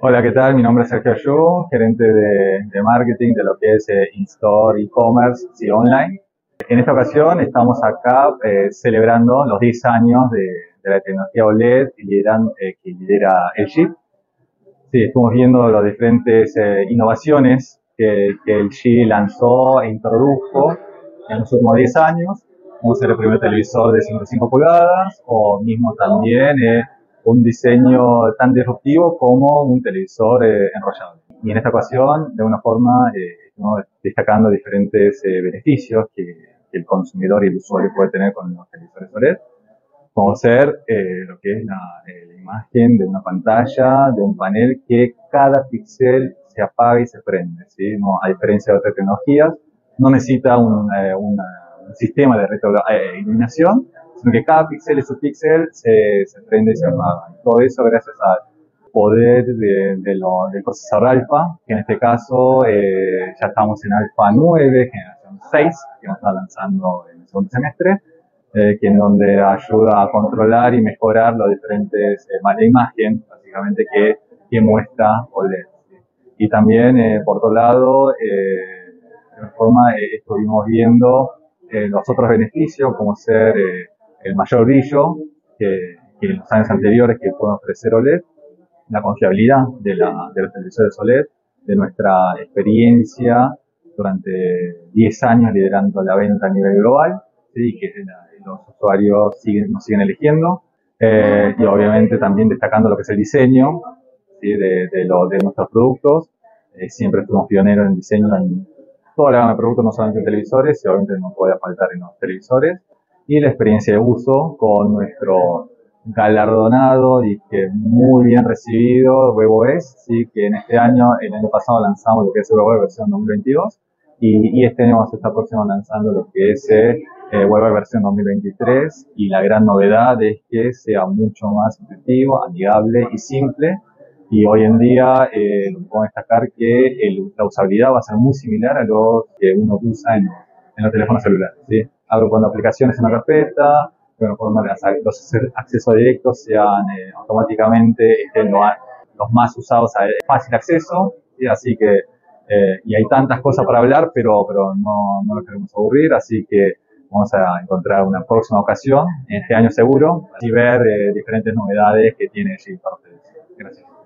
Hola, ¿qué tal? Mi nombre es Sergio Ayú, gerente de, de marketing de lo que es eh, in-store, e-commerce y online. En esta ocasión estamos acá eh, celebrando los 10 años de, de la tecnología OLED que lidera, eh, que lidera el chip. Sí, estamos viendo las diferentes eh, innovaciones que, que el chip lanzó e introdujo en los últimos 10 años, como ser el primer televisor de 55 pulgadas o mismo también eh, un diseño tan disruptivo como un televisor eh, enrollable. Y en esta ocasión, de una forma, eh, estamos destacando diferentes eh, beneficios que, que, el consumidor y el usuario puede tener con los televisores OLED, como ser eh, lo que es la, eh, la, imagen de una pantalla, de un panel que cada píxel se apaga y se prende, ¿sí? No, a diferencia de otras tecnologías, no necesita un, eh, una, un sistema de retroiluminación, sino que cada píxel y su píxel se, se prende y se apaga. Todo eso gracias al poder de, de lo, del procesador alfa, que en este caso eh, ya estamos en alfa 9, generación 6, que nos está lanzando en el segundo semestre, eh, que en donde ayuda a controlar y mejorar los diferentes, eh, imagen, básicamente, que, que muestra OLED. Y también, eh, por otro lado, eh, de alguna forma eh, estuvimos viendo eh, los otros beneficios, como ser eh, el mayor brillo que, que, en los años anteriores que puede ofrecer OLED, la confiabilidad de, la, de los televisores OLED, de nuestra experiencia durante 10 años liderando la venta a nivel global, ¿sí? que los usuarios siguen, nos siguen eligiendo, eh, y obviamente también destacando lo que es el diseño ¿sí? de, de, lo, de nuestros productos. Eh, siempre fuimos pioneros en diseño en toda la gama de productos, no solamente en televisores, y obviamente no puede faltar en los televisores y la experiencia de uso con nuestro galardonado y que muy bien recibido WebOS, sí, que en este año, el año pasado lanzamos lo que es WebOS versión 2022 y, y este año vamos a estar próximo lanzando lo que es eh, WebOS versión 2023 y la gran novedad es que sea mucho más intuitivo, amigable y simple y hoy en día eh, podemos destacar que el, la usabilidad va a ser muy similar a lo que uno usa en, en los teléfonos celulares, ¿sí? agrupando aplicaciones en una carpeta, forma que los accesos directos sean eh, automáticamente estén lo, los más usados a fácil acceso, ¿sí? así que, eh, y hay tantas cosas para hablar, pero, pero no, no nos queremos aburrir, así que vamos a encontrar una próxima ocasión, en este año seguro, y ver eh, diferentes novedades que tiene G para ustedes. Gracias.